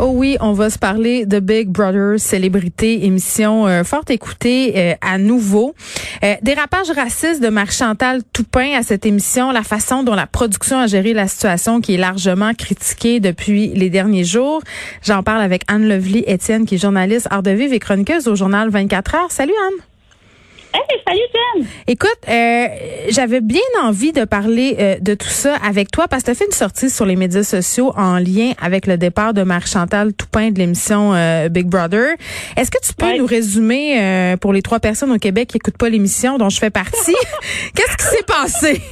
Oh oui, on va se parler de Big Brother, célébrité, émission euh, fort écoutée euh, à nouveau. Euh, dérapage raciste de Marie-Chantal Toupin à cette émission, la façon dont la production a géré la situation qui est largement critiquée depuis les derniers jours. J'en parle avec Anne Lovely Étienne, qui est journaliste art de vivre et chroniqueuse au journal 24 heures. Salut Anne. Hey, salut Jen. Écoute, euh, j'avais bien envie de parler euh, de tout ça avec toi parce que tu as fait une sortie sur les médias sociaux en lien avec le départ de Marie-Chantal Toupin de l'émission euh, Big Brother. Est-ce que tu peux nous résumer pour les trois personnes au Québec qui n'écoutent pas l'émission dont je fais partie, qu'est-ce qui s'est passé?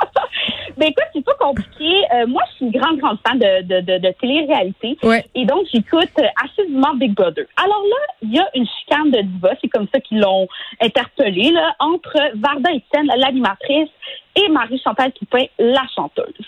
Ben écoute, c'est pas compliqué. Euh, moi, je suis une grande, grande fan de, de, de, de télé-réalité. Ouais. Et donc, j'écoute assidûment Big Brother. Alors là, il y a une chicane de diva, c'est comme ça qu'ils l'ont interpellé, là, entre Varda Etienne, l'animatrice, et Marie-Chantal Toupin, la chanteuse.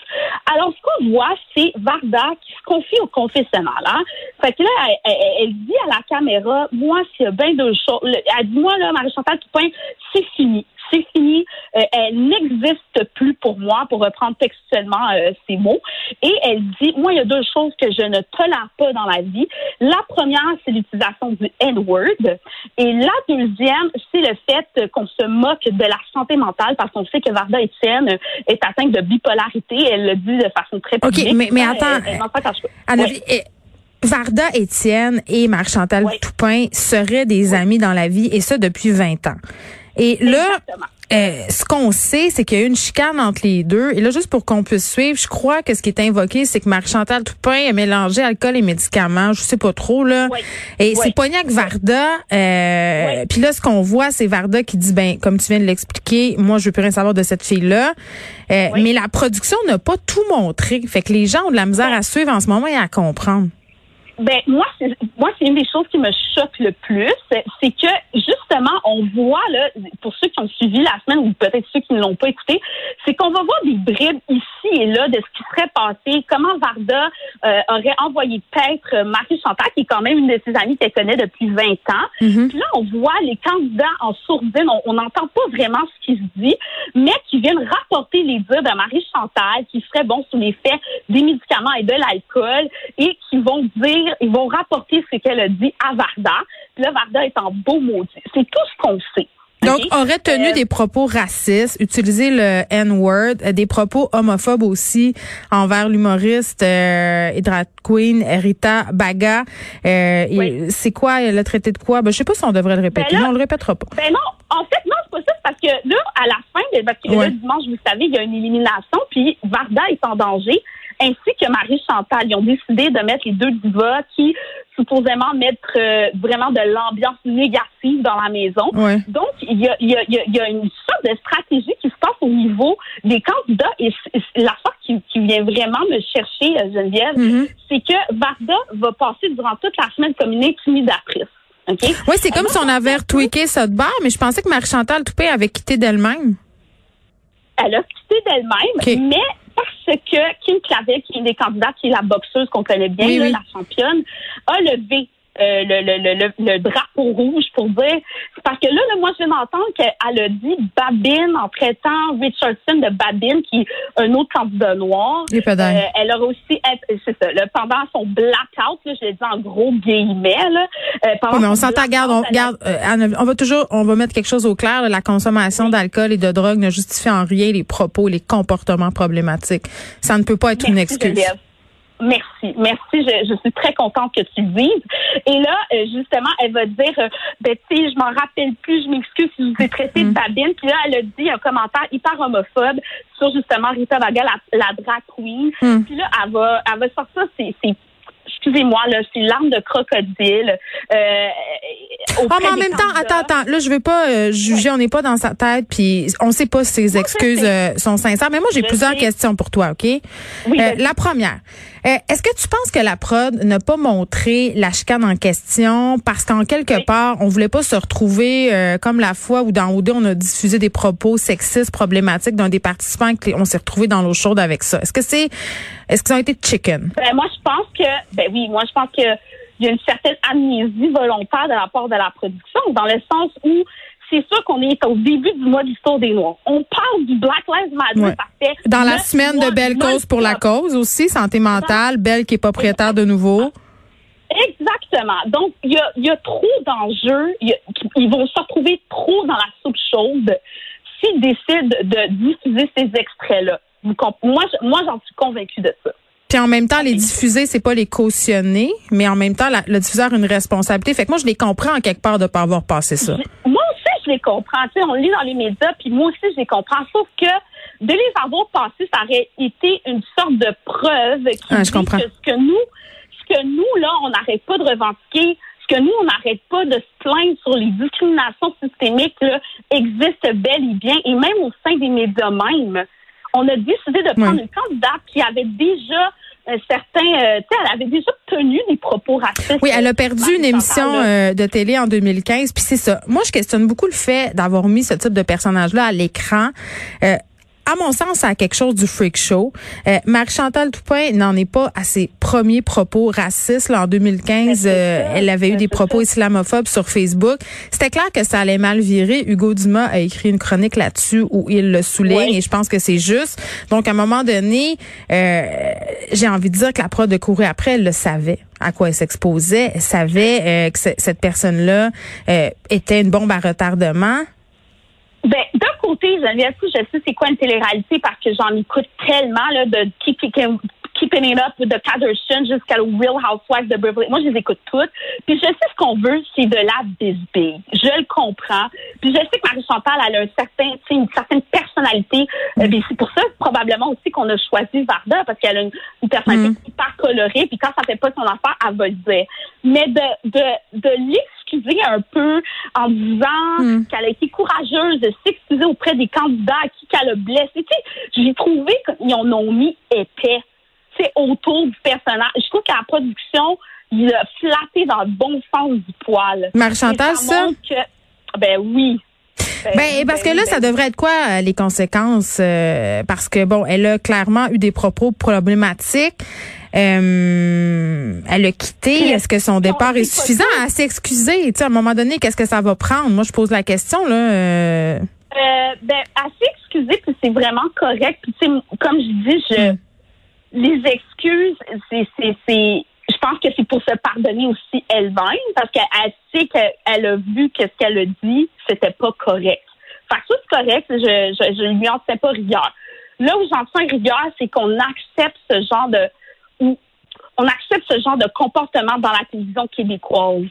Alors, ce qu'on voit, c'est Varda qui se confie au confessionnal. Hein? Fait que là, elle, elle, elle dit à la caméra, moi, s'il y a bien deux choses, elle dit, moi, là, Marie-Chantal Toupin, c'est fini c'est fini, euh, elle n'existe plus pour moi, pour reprendre textuellement euh, ces mots. Et elle dit, moi, il y a deux choses que je ne tolère pas dans la vie. La première, c'est l'utilisation du N-word. Et la deuxième, c'est le fait qu'on se moque de la santé mentale parce qu'on sait que Varda Etienne est atteinte de bipolarité. Elle le dit de façon très publique. OK, mais, mais attends. Varda Etienne et Marc-Chantal Toupin seraient des amis dans la vie et ça depuis 20 ans. Et là, euh, ce qu'on sait, c'est qu'il y a eu une chicane entre les deux. Et là, juste pour qu'on puisse suivre, je crois que ce qui est invoqué, c'est que Marie-Chantal Toupin a mélangé alcool et médicaments. Je sais pas trop, là. Et c'est Pognac Varda. Euh, Puis là, ce qu'on voit, c'est Varda qui dit, ben, comme tu viens de l'expliquer, moi, je veux plus rien savoir de cette fille-là. Euh, mais la production n'a pas tout montré. Fait que les gens ont de la misère à suivre en ce moment et à comprendre. Ben moi, c'est moi c'est une des choses qui me choque le plus, c'est que on voit pour ceux qui ont suivi la semaine ou peut-être ceux qui ne l'ont pas écouté, c'est qu'on va voir des bribes ici et là de ce qui serait passé, comment Varda euh, aurait envoyé paître Marie Chantal, qui est quand même une de ses amies qu'elle connaît depuis 20 ans. Mm-hmm. Puis là, on voit les candidats en sourdine, on n'entend pas vraiment ce qui se dit, mais qui viennent rapporter les dires de Marie Chantal, qui serait bon sous l'effet des médicaments et de l'alcool, et qui vont dire ils vont rapporter ce qu'elle a dit à Varda. Puis là, Varda est en beau maudit. C'est tout ce qu'on sait. Donc, aurait tenu euh, des propos racistes, utilisé le N-word, euh, des propos homophobes aussi envers l'humoriste euh, et drag queen Rita Baga. Euh, C'est quoi, le traité de quoi? Ben, je sais pas si on devrait le répéter. Ben on le répétera pas. Ben non, en fait, non, c'est pas ça. Parce que là, à la fin, parce que là, dimanche, vous savez, il y a une élimination, puis Varda est en danger ainsi que Marie Chantal. Ils ont décidé de mettre les deux divas qui supposément mettre euh, vraiment de l'ambiance négative dans la maison. Donc, il y a, y, a, y a, une sorte de stratégie qui se passe au niveau des candidats et la sorte qui, qui vient vraiment me chercher, euh, Geneviève, mm-hmm. c'est que Varda va passer durant toute la semaine comme une intimidatrice. Okay? Oui, c'est comme si on avait retweaké ça de barre, mais je pensais que Marie-Chantal Toupé avait quitté d'elle-même. Elle a quitté d'elle-même, mais parce que Kim Clavel, qui est une des candidates, qui est la boxeuse qu'on connaît bien, la championne, a levé euh, le, le, le, le, drapeau rouge pour dire parce que là, moi je viens d'entendre qu'elle a dit Babine en traitant Richardson de Babine qui est un autre candidat noir. Euh, elle aurait aussi c'est ça, là, pendant son blackout, là, je l'ai dit en gros guillemets là, euh, mais on s'entend garde on garde euh, on va toujours on va mettre quelque chose au clair, la consommation d'alcool et de drogue ne justifie en rien les propos, les comportements problématiques. Ça ne peut pas être une excuse. Merci, merci. Je, je, suis très contente que tu le dises. Et là, euh, justement, elle va dire, euh, ben, tu sais, je m'en rappelle plus, je m'excuse si je vous ai traité de mm. babine. Puis là, elle a dit un commentaire hyper homophobe sur justement Rita Vaga, la, la drag queen. Mm. Puis là, elle va, elle va sortir ses, ses excusez-moi, là, c'est l'arme de crocodile. Euh, ah, mais en même temps, attends, attends, là, je veux pas euh, juger, on n'est pas dans sa tête, puis on sait pas si ses excuses euh, sont sincères. Mais moi, j'ai plusieurs questions pour toi, OK? Oui, euh, la première, est-ce que tu penses que la prod n'a pas montré la chicane en question parce qu'en quelque part, on voulait pas se retrouver comme la fois où dans OD, on a diffusé des propos sexistes problématiques d'un des participants et on s'est retrouvé dans l'eau chaude avec ça? Est-ce que c'est, est-ce qu'ils ont été chicken? Ben, moi, je pense que, ben oui, moi, je pense que il y a une certaine amnésie volontaire de la part de la production, dans le sens où c'est sûr qu'on est au début du mois d'histoire des Noirs. On parle du Black Lives Matter ouais. Dans la semaine de Belle Cause pour la cause aussi, santé mentale, Belle qui est propriétaire de nouveau. Exactement. Donc, il y a, y a, trop d'enjeux. Ils vont se retrouver trop dans la soupe chaude s'ils décident de diffuser ces extraits-là. Moi, moi j'en suis convaincue de ça. Puis en même temps, les diffuser, c'est pas les cautionner, mais en même temps, le diffuseur a une responsabilité. Fait que moi, je les comprends en quelque part de pas avoir passé ça. Moi aussi, je les comprends. Tu sais, on lit dans les médias, puis moi aussi, je les comprends. Sauf que de les avoir passés, ça aurait été une sorte de preuve qui ah, je comprends. que ce que nous, ce que nous là, on n'arrête pas de revendiquer, ce que nous, on n'arrête pas de se plaindre sur les discriminations systémiques là, existent bel et bien, et même au sein des médias même. On a décidé de prendre une candidate qui avait déjà certains, euh, elle avait déjà tenu des propos racistes. Oui, elle a perdu une émission euh, de télé en 2015, puis c'est ça. Moi, je questionne beaucoup le fait d'avoir mis ce type de personnage-là à l'écran. Euh, à mon sens, ça a quelque chose du freak show. Euh, Marie-Chantal Toupin n'en est pas à ses premiers propos racistes. Là, en 2015, euh, elle avait eu des propos islamophobes sur Facebook. C'était clair que ça allait mal virer. Hugo Dumas a écrit une chronique là-dessus où il le souligne et je pense que c'est juste. Donc, à un moment donné, euh, j'ai envie de dire que la prod de courir après, elle le savait à quoi elle s'exposait. Elle savait euh, que cette personne-là était une bombe à retardement. Ben, d'un côté, Geneviève, je sais c'est quoi une télé-réalité parce que j'en écoute tellement là, de Keeping It Up de Kardashian jusqu'à Real Housewives de Beverly. Moi, je les écoute toutes. Puis je sais ce qu'on veut, c'est de la bisbille. Je le comprends. Puis je sais que Marie-Chantal, elle a un certain, une certaine personnalité. Euh, c'est pour ça, probablement aussi, qu'on a choisi Varda parce qu'elle a une, personnalité mm. hyper colorée. Puis quand ça fait pas son affaire, elle va le dire. Mais de, de, de s'excuser un peu en disant hmm. qu'elle a été courageuse de s'excuser auprès des candidats à qui qu'elle a blessé. Tu sais, j'ai trouvé qu'ils en ont mis épais, c'est autour du personnage. Je trouve qu'à la production, il a flatté dans le bon sens du poil. Marie-Chantal, ça? ben oui. Ben, ben, parce que là, ça devrait être quoi euh, les conséquences? Euh, parce que bon, elle a clairement eu des propos problématiques. Euh, elle a quitté. Est-ce que son départ est suffisant à s'excuser? À un moment donné, qu'est-ce que ça va prendre? Moi, je pose la question. là. Euh... Euh, ben, à s'excuser, puis c'est vraiment correct. Puis, comme je dis, je, hmm. Les excuses, c'est, c'est, c'est, je pense que c'est pour se pardonner aussi elle-même, parce qu'elle sait qu'elle a vu que ce qu'elle a dit, c'était pas correct. Fait que ça, c'est correct, je, je, lui en sais pas rigueur. Là où j'en sens rigueur, c'est qu'on accepte ce genre de on accepte ce genre de comportement dans la télévision québécoise.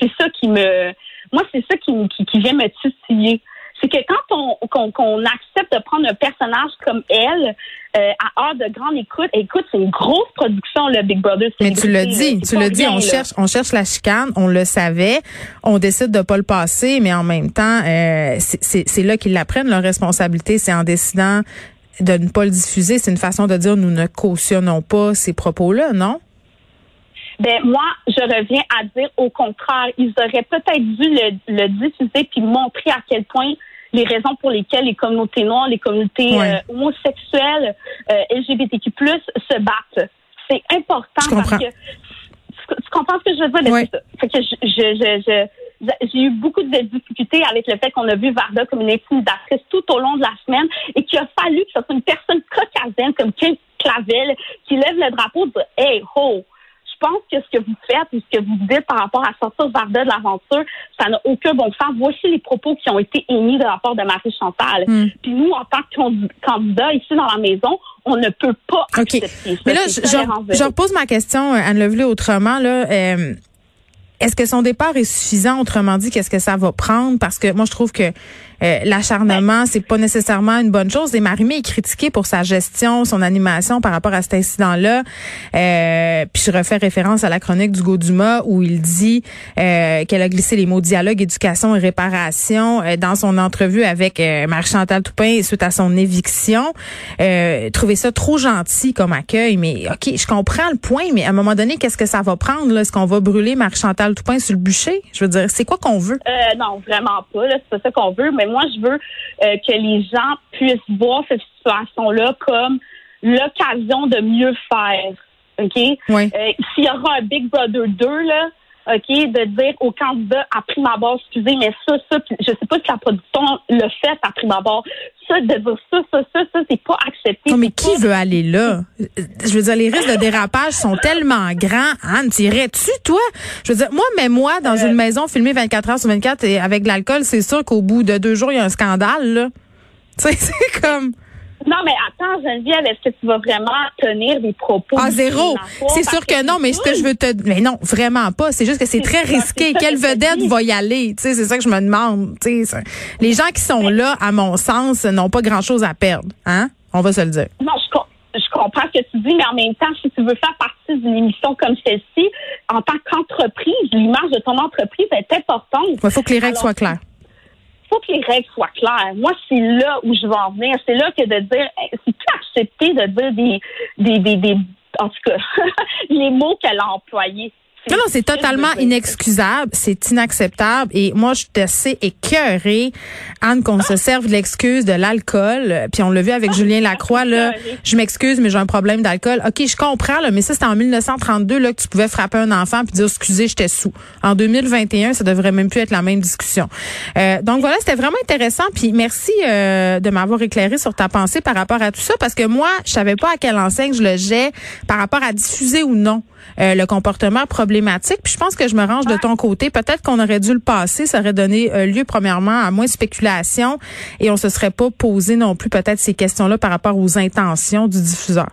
C'est ça qui me, moi, c'est ça qui, qui, vient me titiller. C'est que quand on qu'on accepte de prendre un personnage comme elle euh, à heure de grande écoute, écoute, c'est une grosse production le Big Brother. Mais tu l'as dit, tu l'as dit, on cherche, on cherche la chicane, on le savait, on décide de pas le passer, mais en même temps, euh, c'est là qu'ils l'apprennent leur responsabilité, c'est en décidant de ne pas le diffuser, c'est une façon de dire nous ne cautionnons pas ces propos-là, non? Ben moi, je reviens à dire au contraire, ils auraient peut-être dû le, diffuser puis montrer à quel point les raisons pour lesquelles les communautés noires, les communautés euh, homosexuelles, euh, LGBTQ+ se battent. C'est important parce que tu comprends ce que je veux dire? Oui. Fait que je, je, je j'ai eu beaucoup de difficultés avec le fait qu'on a vu Varda comme une intimidatrice tout au long de la semaine et qu'il a fallu que ce soit une personne caucasienne comme Kim Clavel qui lève le drapeau de dire Hey, ho! Je pense que ce que vous faites ou ce que vous dites par rapport à sortir Varda de l'aventure, ça n'a aucun bon sens. Voici les propos qui ont été émis de la part de Marie Chantal. Hmm. Puis nous, en tant que candidat ici dans la maison, on ne peut pas accepter Mais là, je, je, repose ma question, Anne Levelé, autrement. Là, euh, est-ce que son départ est suffisant? Autrement dit, qu'est-ce que ça va prendre? Parce que moi, je trouve que euh, l'acharnement, c'est pas nécessairement une bonne chose. Et Marimé est critiquée pour sa gestion, son animation par rapport à cet incident-là. Euh, puis je refais référence à la chronique du Dumas où il dit euh, qu'elle a glissé les mots dialogue, éducation et réparation euh, dans son entrevue avec euh, Marie-Chantal Toupin suite à son éviction. Trouver ça trop gentil comme accueil. Mais OK, je comprends le point, mais à un moment donné, qu'est-ce que ça va prendre? Est-ce qu'on va brûler Marie-Chantal Toupin sur le bûcher? Je veux dire, c'est quoi qu'on veut? non, vraiment pas. C'est pas ça qu'on veut. Mais moi, je veux euh, que les gens puissent voir cette situation-là comme l'occasion de mieux faire. OK? Oui. Euh, S'il y aura un Big Brother 2, là, OK, de dire au candidat à prime abord, excusez, mais ça, ça, je sais pas si la production le fait à prime abord. Ça, de dire ça, ça, ça, ça, c'est pas accepté. Non, mais qui pas- veut aller là? Je veux dire, les risques de dérapage sont tellement grands. Anne, t'irais-tu, toi? Je veux dire, moi, mais moi, dans Euh. une maison filmée 24 heures sur 24 et avec de l'alcool, c'est sûr qu'au bout de deux jours, il y a un scandale, là. Tu sais, c'est comme... Non, mais attends, Geneviève, est-ce que tu vas vraiment tenir des propos Ah, zéro. C'est sûr que non, mais ce que je veux te... Mais non, vraiment pas. C'est juste que c'est très risqué. ça Quelle vedette va y aller? Tu sais, c'est ça que je me demande. Tu sais, les gens qui sont là, à mon sens, n'ont pas grand-chose à perdre. Hein? On va se le dire. Non, je, je comprends ce que tu dis, mais en même temps, si tu veux faire partie d'une émission comme celle-ci, en tant qu'entreprise, l'image de ton entreprise est importante. Il faut que les règles Alors, soient claires. Que les règles soient claires. Moi, c'est là où je veux en venir. C'est là que de dire, eh, c'est plus accepté de dire des, des, des en tout cas, les mots qu'elle a employés. Non, non, c'est totalement inexcusable, c'est inacceptable. Et moi, je suis assez écœurée, Anne, qu'on se serve de l'excuse de l'alcool. Puis on l'a vu avec Julien Lacroix, là. Je m'excuse, mais j'ai un problème d'alcool. OK, je comprends, là, mais ça, c'était en 1932, là, que tu pouvais frapper un enfant puis dire, excusez, j'étais sous. En 2021, ça devrait même plus être la même discussion. Euh, donc voilà, c'était vraiment intéressant. Puis merci euh, de m'avoir éclairé sur ta pensée par rapport à tout ça, parce que moi, je savais pas à quelle enseigne je le jette par rapport à diffuser ou non euh, le comportement problématique. Puis je pense que je me range de ton côté. Peut-être qu'on aurait dû le passer. Ça aurait donné euh, lieu, premièrement, à moins de spéculation et on se serait pas posé non plus peut-être ces questions-là par rapport aux intentions du diffuseur.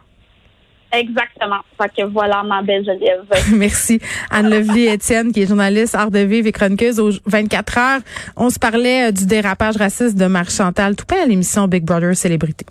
Exactement. Fait que voilà, ma belle Geneviève. Merci. Anne Lovely Étienne, qui est journaliste art de vivre et chroniqueuse aux 24 heures. On se parlait euh, du dérapage raciste de Marie Chantal Toupin à l'émission Big Brother Célébrité.